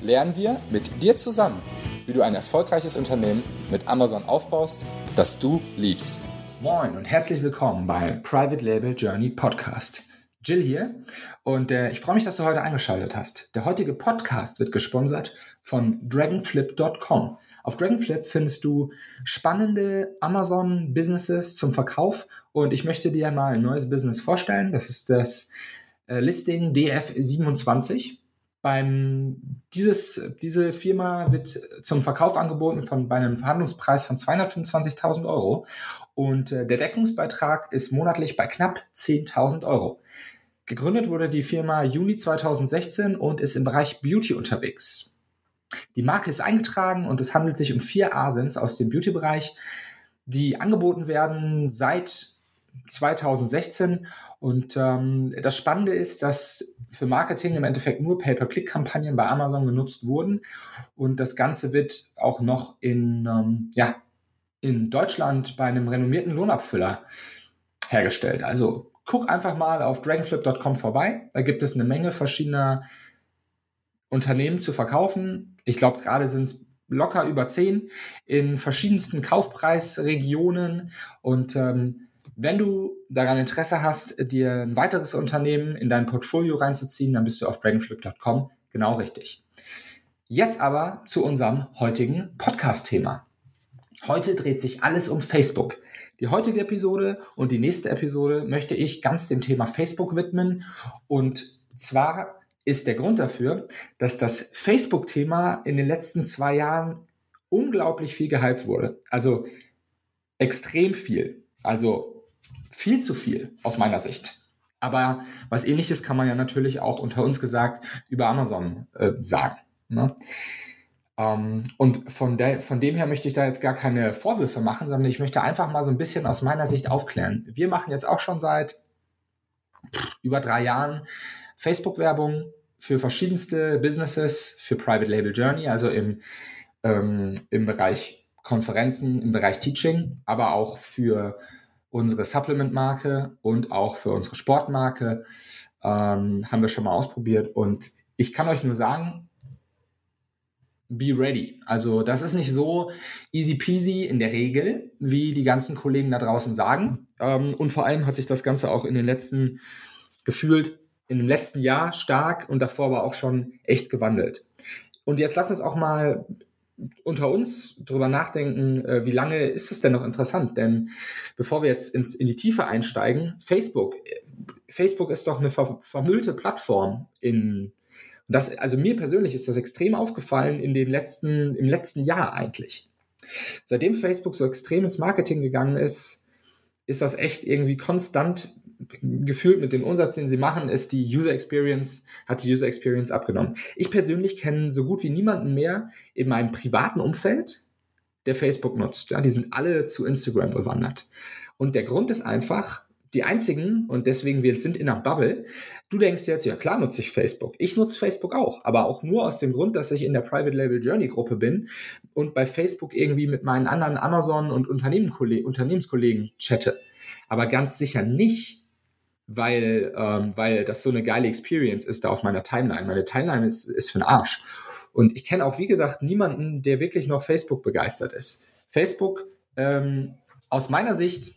lernen wir mit dir zusammen, wie du ein erfolgreiches Unternehmen mit Amazon aufbaust, das du liebst. Moin und herzlich willkommen beim Private Label Journey Podcast. Jill hier und äh, ich freue mich, dass du heute eingeschaltet hast. Der heutige Podcast wird gesponsert von dragonflip.com. Auf Dragonflip findest du spannende Amazon-Businesses zum Verkauf und ich möchte dir mal ein neues Business vorstellen. Das ist das äh, Listing DF27. Beim, dieses, diese Firma wird zum Verkauf angeboten von, bei einem Verhandlungspreis von 225.000 Euro und äh, der Deckungsbeitrag ist monatlich bei knapp 10.000 Euro. Gegründet wurde die Firma Juni 2016 und ist im Bereich Beauty unterwegs. Die Marke ist eingetragen und es handelt sich um vier Asins aus dem Beauty-Bereich, die angeboten werden seit 2016. Und ähm, das Spannende ist, dass für Marketing im Endeffekt nur Pay-per-Click-Kampagnen bei Amazon genutzt wurden. Und das Ganze wird auch noch in, ähm, ja, in Deutschland bei einem renommierten Lohnabfüller hergestellt. Also guck einfach mal auf dragonflip.com vorbei. Da gibt es eine Menge verschiedener Unternehmen zu verkaufen. Ich glaube, gerade sind es locker über zehn in verschiedensten Kaufpreisregionen. Und ähm, wenn du daran Interesse hast, dir ein weiteres Unternehmen in dein Portfolio reinzuziehen, dann bist du auf dragonflip.com genau richtig. Jetzt aber zu unserem heutigen Podcast-Thema. Heute dreht sich alles um Facebook. Die heutige Episode und die nächste Episode möchte ich ganz dem Thema Facebook widmen. Und zwar ist der Grund dafür, dass das Facebook-Thema in den letzten zwei Jahren unglaublich viel gehypt wurde. Also extrem viel. Also viel zu viel aus meiner Sicht. Aber was ähnliches kann man ja natürlich auch unter uns gesagt über Amazon äh, sagen. Ne? Ähm, und von, der, von dem her möchte ich da jetzt gar keine Vorwürfe machen, sondern ich möchte einfach mal so ein bisschen aus meiner Sicht aufklären. Wir machen jetzt auch schon seit über drei Jahren Facebook-Werbung für verschiedenste Businesses, für Private Label Journey, also im, ähm, im Bereich Konferenzen, im Bereich Teaching, aber auch für unsere Supplement-Marke und auch für unsere Sportmarke ähm, haben wir schon mal ausprobiert. Und ich kann euch nur sagen, be ready. Also das ist nicht so easy peasy in der Regel, wie die ganzen Kollegen da draußen sagen. Ähm, und vor allem hat sich das Ganze auch in den letzten gefühlt in dem letzten Jahr stark und davor aber auch schon echt gewandelt. Und jetzt lass uns auch mal unter uns drüber nachdenken, äh, wie lange ist es denn noch interessant? Denn bevor wir jetzt ins, in die Tiefe einsteigen, Facebook, Facebook ist doch eine ver vermüllte Plattform in das, also mir persönlich ist das extrem aufgefallen in den letzten, im letzten Jahr eigentlich. Seitdem Facebook so extrem ins Marketing gegangen ist, ist das echt irgendwie konstant gefühlt mit dem Umsatz, den sie machen, ist die User Experience, hat die User Experience abgenommen. Ich persönlich kenne so gut wie niemanden mehr in meinem privaten Umfeld, der Facebook nutzt. Ja, die sind alle zu Instagram bewandert. Und der Grund ist einfach, die einzigen, und deswegen wir sind in einer Bubble, du denkst jetzt, ja klar nutze ich Facebook. Ich nutze Facebook auch, aber auch nur aus dem Grund, dass ich in der Private Label Journey Gruppe bin und bei Facebook irgendwie mit meinen anderen Amazon- und Unternehmenskollegen chatte. Aber ganz sicher nicht, weil, ähm, weil das so eine geile Experience ist da auf meiner Timeline. Meine Timeline ist, ist für den Arsch. Und ich kenne auch, wie gesagt, niemanden, der wirklich noch Facebook begeistert ist. Facebook, ähm, aus meiner Sicht,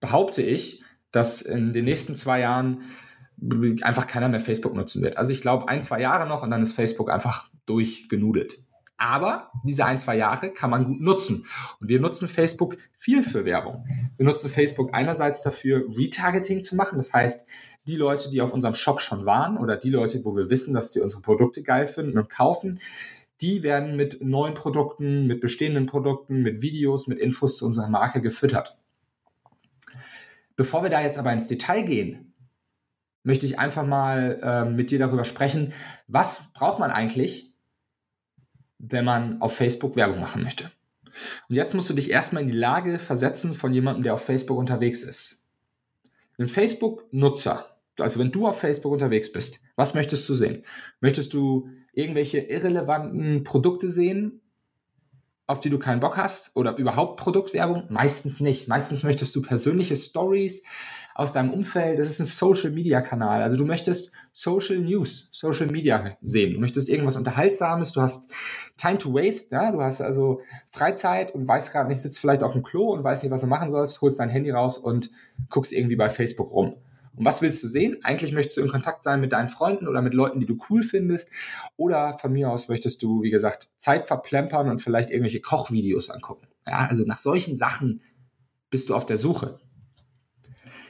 behaupte ich, dass in den nächsten zwei Jahren einfach keiner mehr Facebook nutzen wird. Also ich glaube, ein, zwei Jahre noch und dann ist Facebook einfach durchgenudelt. Aber diese ein, zwei Jahre kann man gut nutzen. Und wir nutzen Facebook viel für Werbung. Wir nutzen Facebook einerseits dafür, Retargeting zu machen. Das heißt, die Leute, die auf unserem Shop schon waren oder die Leute, wo wir wissen, dass die unsere Produkte geil finden und kaufen, die werden mit neuen Produkten, mit bestehenden Produkten, mit Videos, mit Infos zu unserer Marke gefüttert. Bevor wir da jetzt aber ins Detail gehen, möchte ich einfach mal äh, mit dir darüber sprechen, was braucht man eigentlich, wenn man auf Facebook Werbung machen möchte. Und jetzt musst du dich erstmal in die Lage versetzen von jemandem, der auf Facebook unterwegs ist. Ein Facebook-Nutzer, also wenn du auf Facebook unterwegs bist, was möchtest du sehen? Möchtest du irgendwelche irrelevanten Produkte sehen, auf die du keinen Bock hast? Oder überhaupt Produktwerbung? Meistens nicht. Meistens möchtest du persönliche Stories, aus deinem Umfeld. Das ist ein Social Media Kanal. Also du möchtest Social News, Social Media sehen. Du möchtest irgendwas Unterhaltsames. Du hast Time to Waste. Ja? Du hast also Freizeit und weißt gerade nicht, sitzt vielleicht auf dem Klo und weißt nicht, was du machen sollst. Holst dein Handy raus und guckst irgendwie bei Facebook rum. Und was willst du sehen? Eigentlich möchtest du in Kontakt sein mit deinen Freunden oder mit Leuten, die du cool findest. Oder von mir aus möchtest du, wie gesagt, Zeit verplempern und vielleicht irgendwelche Kochvideos angucken. Ja, also nach solchen Sachen bist du auf der Suche.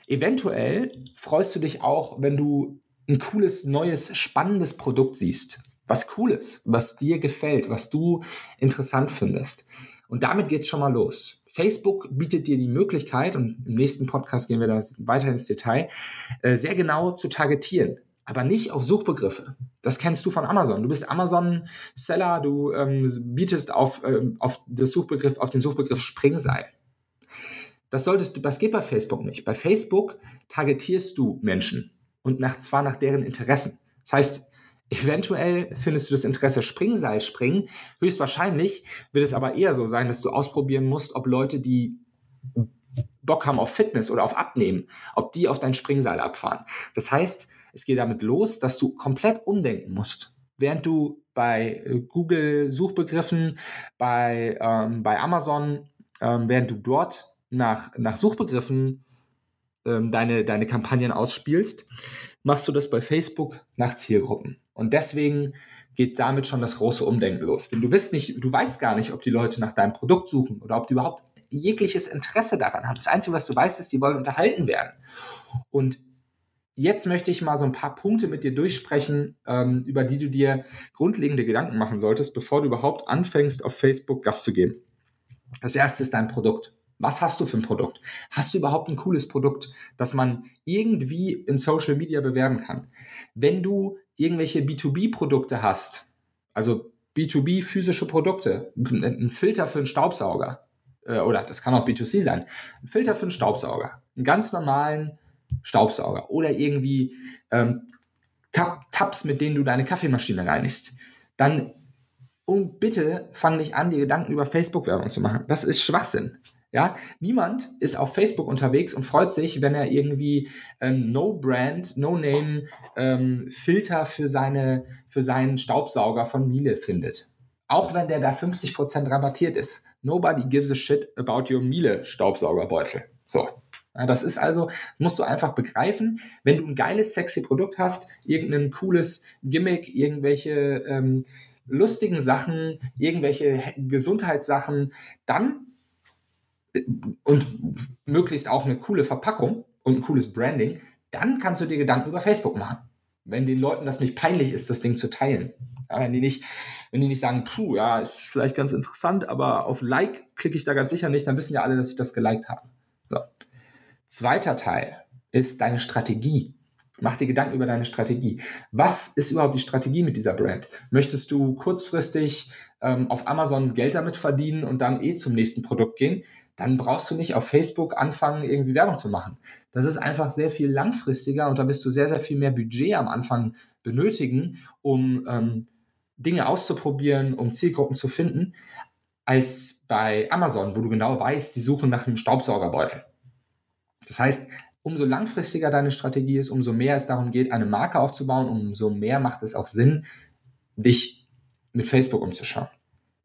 Eventuell freust du dich auch, wenn du ein cooles, neues, spannendes Produkt siehst. Was cooles, was dir gefällt, was du interessant findest. Und damit geht's schon mal los. Facebook bietet dir die Möglichkeit, und im nächsten Podcast gehen wir da weiter ins Detail, äh, sehr genau zu targetieren aber nicht auf Suchbegriffe. Das kennst du von Amazon. Du bist Amazon-Seller, du ähm, bietest auf, ähm, auf, das Suchbegriff, auf den Suchbegriff Springseil. Das solltest du, das geht bei Facebook nicht. Bei Facebook targetierst du Menschen und nach, zwar nach deren Interessen. Das heißt, eventuell findest du das Interesse Springseil springen. Höchstwahrscheinlich wird es aber eher so sein, dass du ausprobieren musst, ob Leute, die Bock haben auf Fitness oder auf Abnehmen, ob die auf dein Springseil abfahren. Das heißt, es geht damit los, dass du komplett umdenken musst. Während du bei äh, Google Suchbegriffen, bei, ähm, bei Amazon, ähm, während du dort nach, nach Suchbegriffen ähm, deine, deine Kampagnen ausspielst, machst du das bei Facebook nach Zielgruppen. Und deswegen geht damit schon das große Umdenken los. Denn du weißt nicht, du weißt gar nicht, ob die Leute nach deinem Produkt suchen oder ob die überhaupt jegliches Interesse daran haben. Das Einzige, was du weißt, ist, die wollen unterhalten werden. Und jetzt möchte ich mal so ein paar Punkte mit dir durchsprechen, ähm, über die du dir grundlegende Gedanken machen solltest, bevor du überhaupt anfängst, auf Facebook Gas zu geben. Das erste ist dein Produkt. Was hast du für ein Produkt? Hast du überhaupt ein cooles Produkt, das man irgendwie in Social Media bewerben kann? Wenn du irgendwelche B2B-Produkte hast, also B2B physische Produkte, ein Filter für einen Staubsauger, äh, oder das kann auch B2C sein, ein Filter für einen Staubsauger, einen ganz normalen Staubsauger oder irgendwie ähm, Tabs, mit denen du deine Kaffeemaschine reinigst, dann und bitte fang nicht an, dir Gedanken über Facebook-Werbung zu machen. Das ist Schwachsinn. Ja, niemand ist auf Facebook unterwegs und freut sich, wenn er irgendwie ein No-Brand, No-Name-Filter ähm, für, seine, für seinen Staubsauger von Miele findet. Auch wenn der da 50% rabattiert ist. Nobody gives a shit about your Miele-Staubsaugerbeutel. So. Ja, das ist also, das musst du einfach begreifen. Wenn du ein geiles, sexy Produkt hast, irgendein cooles Gimmick, irgendwelche ähm, lustigen Sachen, irgendwelche Gesundheitssachen, dann und möglichst auch eine coole Verpackung und ein cooles Branding, dann kannst du dir Gedanken über Facebook machen. Wenn den Leuten das nicht peinlich ist, das Ding zu teilen. Ja, wenn die nicht, wenn die nicht sagen, puh, ja, ist vielleicht ganz interessant, aber auf Like klicke ich da ganz sicher nicht, dann wissen ja alle, dass ich das geliked habe. So. Zweiter Teil ist deine Strategie. Mach dir Gedanken über deine Strategie. Was ist überhaupt die Strategie mit dieser Brand? Möchtest du kurzfristig ähm, auf Amazon Geld damit verdienen und dann eh zum nächsten Produkt gehen? Dann brauchst du nicht auf Facebook anfangen, irgendwie Werbung zu machen. Das ist einfach sehr viel langfristiger und da wirst du sehr, sehr viel mehr Budget am Anfang benötigen, um ähm, Dinge auszuprobieren, um Zielgruppen zu finden, als bei Amazon, wo du genau weißt, sie suchen nach einem Staubsaugerbeutel. Das heißt, umso langfristiger deine Strategie ist, umso mehr es darum geht, eine Marke aufzubauen, umso mehr macht es auch Sinn, dich mit Facebook umzuschauen.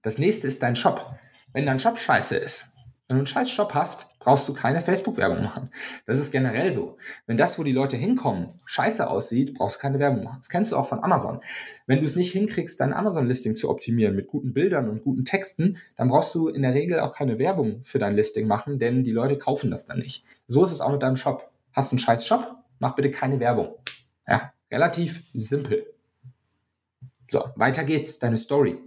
Das nächste ist dein Shop. Wenn dein Shop scheiße ist, wenn du einen scheiß Shop hast, brauchst du keine Facebook-Werbung machen. Das ist generell so. Wenn das, wo die Leute hinkommen, scheiße aussieht, brauchst du keine Werbung machen. Das kennst du auch von Amazon. Wenn du es nicht hinkriegst, dein Amazon-Listing zu optimieren mit guten Bildern und guten Texten, dann brauchst du in der Regel auch keine Werbung für dein Listing machen, denn die Leute kaufen das dann nicht. So ist es auch mit deinem Shop. Hast du einen scheiß Shop? Mach bitte keine Werbung. Ja, relativ simpel. So, weiter geht's. Deine Story.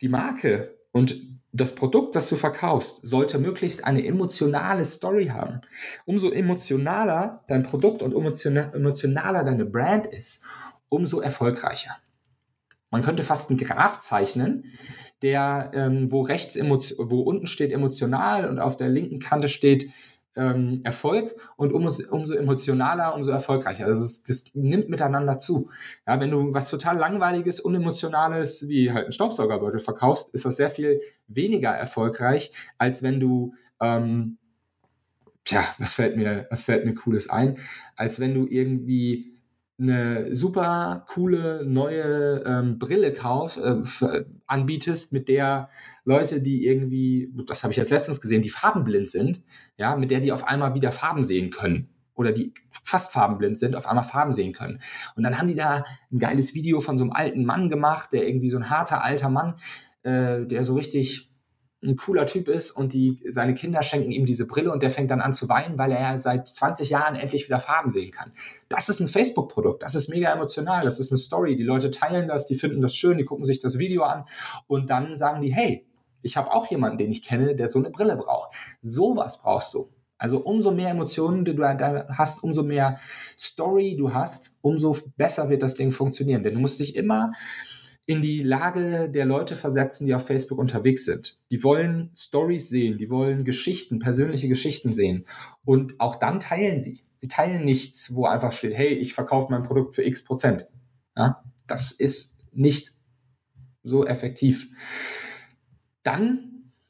Die Marke und das Produkt, das du verkaufst, sollte möglichst eine emotionale Story haben. Umso emotionaler dein Produkt und emotionaler deine Brand ist, umso erfolgreicher. Man könnte fast einen Graph zeichnen, der, ähm, wo rechts, wo unten steht emotional und auf der linken Kante steht ähm, Erfolg und um, umso emotionaler, umso erfolgreicher. Also es, das nimmt miteinander zu. Ja, wenn du was total langweiliges, unemotionales wie halt ein Staubsaugerbeutel verkaufst, ist das sehr viel weniger erfolgreich, als wenn du ähm, Tja, was fällt mir, was fällt mir Cooles ein? Als wenn du irgendwie eine super coole neue ähm, Brille kauf, äh, anbietest, mit der Leute, die irgendwie, das habe ich jetzt letztens gesehen, die farbenblind sind, ja, mit der die auf einmal wieder Farben sehen können oder die fast farbenblind sind, auf einmal Farben sehen können. Und dann haben die da ein geiles Video von so einem alten Mann gemacht, der irgendwie so ein harter alter Mann, äh, der so richtig ein cooler Typ ist und die, seine Kinder schenken ihm diese Brille und der fängt dann an zu weinen, weil er seit 20 Jahren endlich wieder Farben sehen kann. Das ist ein Facebook-Produkt, das ist mega emotional, das ist eine Story. Die Leute teilen das, die finden das schön, die gucken sich das Video an und dann sagen die, hey, ich habe auch jemanden, den ich kenne, der so eine Brille braucht. Sowas brauchst du. Also umso mehr Emotionen du da hast, umso mehr Story du hast, umso besser wird das Ding funktionieren. Denn du musst dich immer in die Lage der Leute versetzen, die auf Facebook unterwegs sind. Die wollen Stories sehen, die wollen Geschichten, persönliche Geschichten sehen. Und auch dann teilen sie. Sie teilen nichts, wo einfach steht, hey, ich verkaufe mein Produkt für x Prozent. Ja, das ist nicht so effektiv. Dann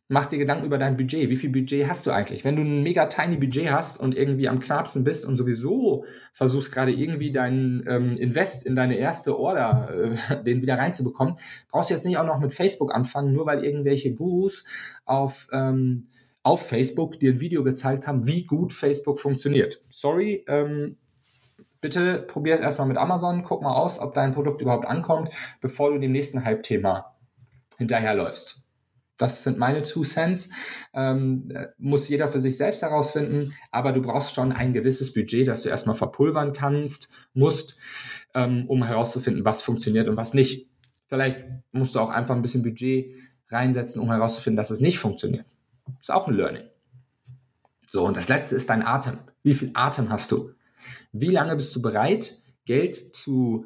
mach dir Gedanken über dein Budget. Wie viel Budget hast du eigentlich? Wenn du ein mega tiny Budget hast und irgendwie am knappsten bist und sowieso versuchst gerade irgendwie deinen ähm, Invest in deine erste Order, äh, den wieder reinzubekommen, brauchst du jetzt nicht auch noch mit Facebook anfangen, nur weil irgendwelche Gurus auf, ähm, auf Facebook dir ein Video gezeigt haben, wie gut Facebook funktioniert. Sorry, ähm, bitte probier es erstmal mit Amazon, guck mal aus, ob dein Produkt überhaupt ankommt, bevor du dem nächsten Hype-Thema hinterherläufst. Das sind meine Two Cents. Ähm, muss jeder für sich selbst herausfinden, aber du brauchst schon ein gewisses Budget, das du erstmal verpulvern kannst, musst, ähm, um herauszufinden, was funktioniert und was nicht. Vielleicht musst du auch einfach ein bisschen Budget reinsetzen, um herauszufinden, dass es nicht funktioniert. Ist auch ein Learning. So, und das letzte ist dein Atem. Wie viel Atem hast du? Wie lange bist du bereit, Geld zu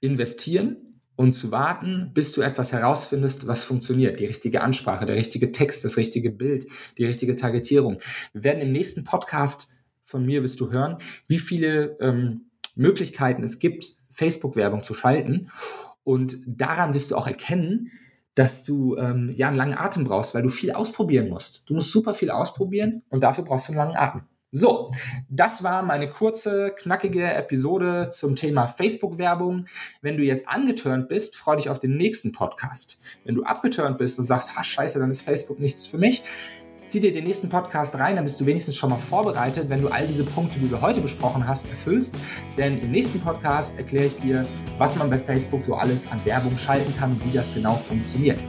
investieren, und zu warten, bis du etwas herausfindest, was funktioniert. Die richtige Ansprache, der richtige Text, das richtige Bild, die richtige Targetierung. Wir werden im nächsten Podcast von mir, wirst du hören, wie viele ähm, Möglichkeiten es gibt, Facebook-Werbung zu schalten. Und daran wirst du auch erkennen, dass du ähm, ja einen langen Atem brauchst, weil du viel ausprobieren musst. Du musst super viel ausprobieren und dafür brauchst du einen langen Atem. So, das war meine kurze, knackige Episode zum Thema Facebook-Werbung. Wenn du jetzt angeturnt bist, freu dich auf den nächsten Podcast. Wenn du abgeturnt bist und sagst, ha, scheiße, dann ist Facebook nichts für mich, zieh dir den nächsten Podcast rein, dann bist du wenigstens schon mal vorbereitet, wenn du all diese Punkte, die wir heute besprochen hast, erfüllst. Denn im nächsten Podcast erkläre ich dir, was man bei Facebook so alles an Werbung schalten kann wie das genau funktioniert.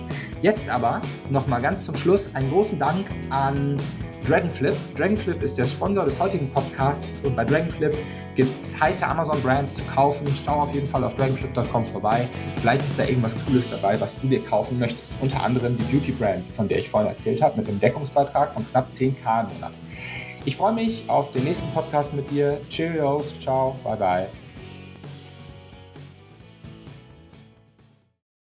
Jetzt aber nochmal ganz zum Schluss einen großen Dank an Dragonflip. Dragonflip ist der Sponsor des heutigen Podcasts und bei Dragonflip gibt es heiße Amazon-Brands zu kaufen. Schau auf jeden Fall auf dragonflip.com vorbei. Vielleicht ist da irgendwas Cooles dabei, was du dir kaufen möchtest. Unter anderem die Beauty-Brand, von der ich vorhin erzählt habe, mit einem Deckungsbeitrag von knapp 10k im Monat. Ich freue mich auf den nächsten Podcast mit dir. Cheerios, ciao, bye bye.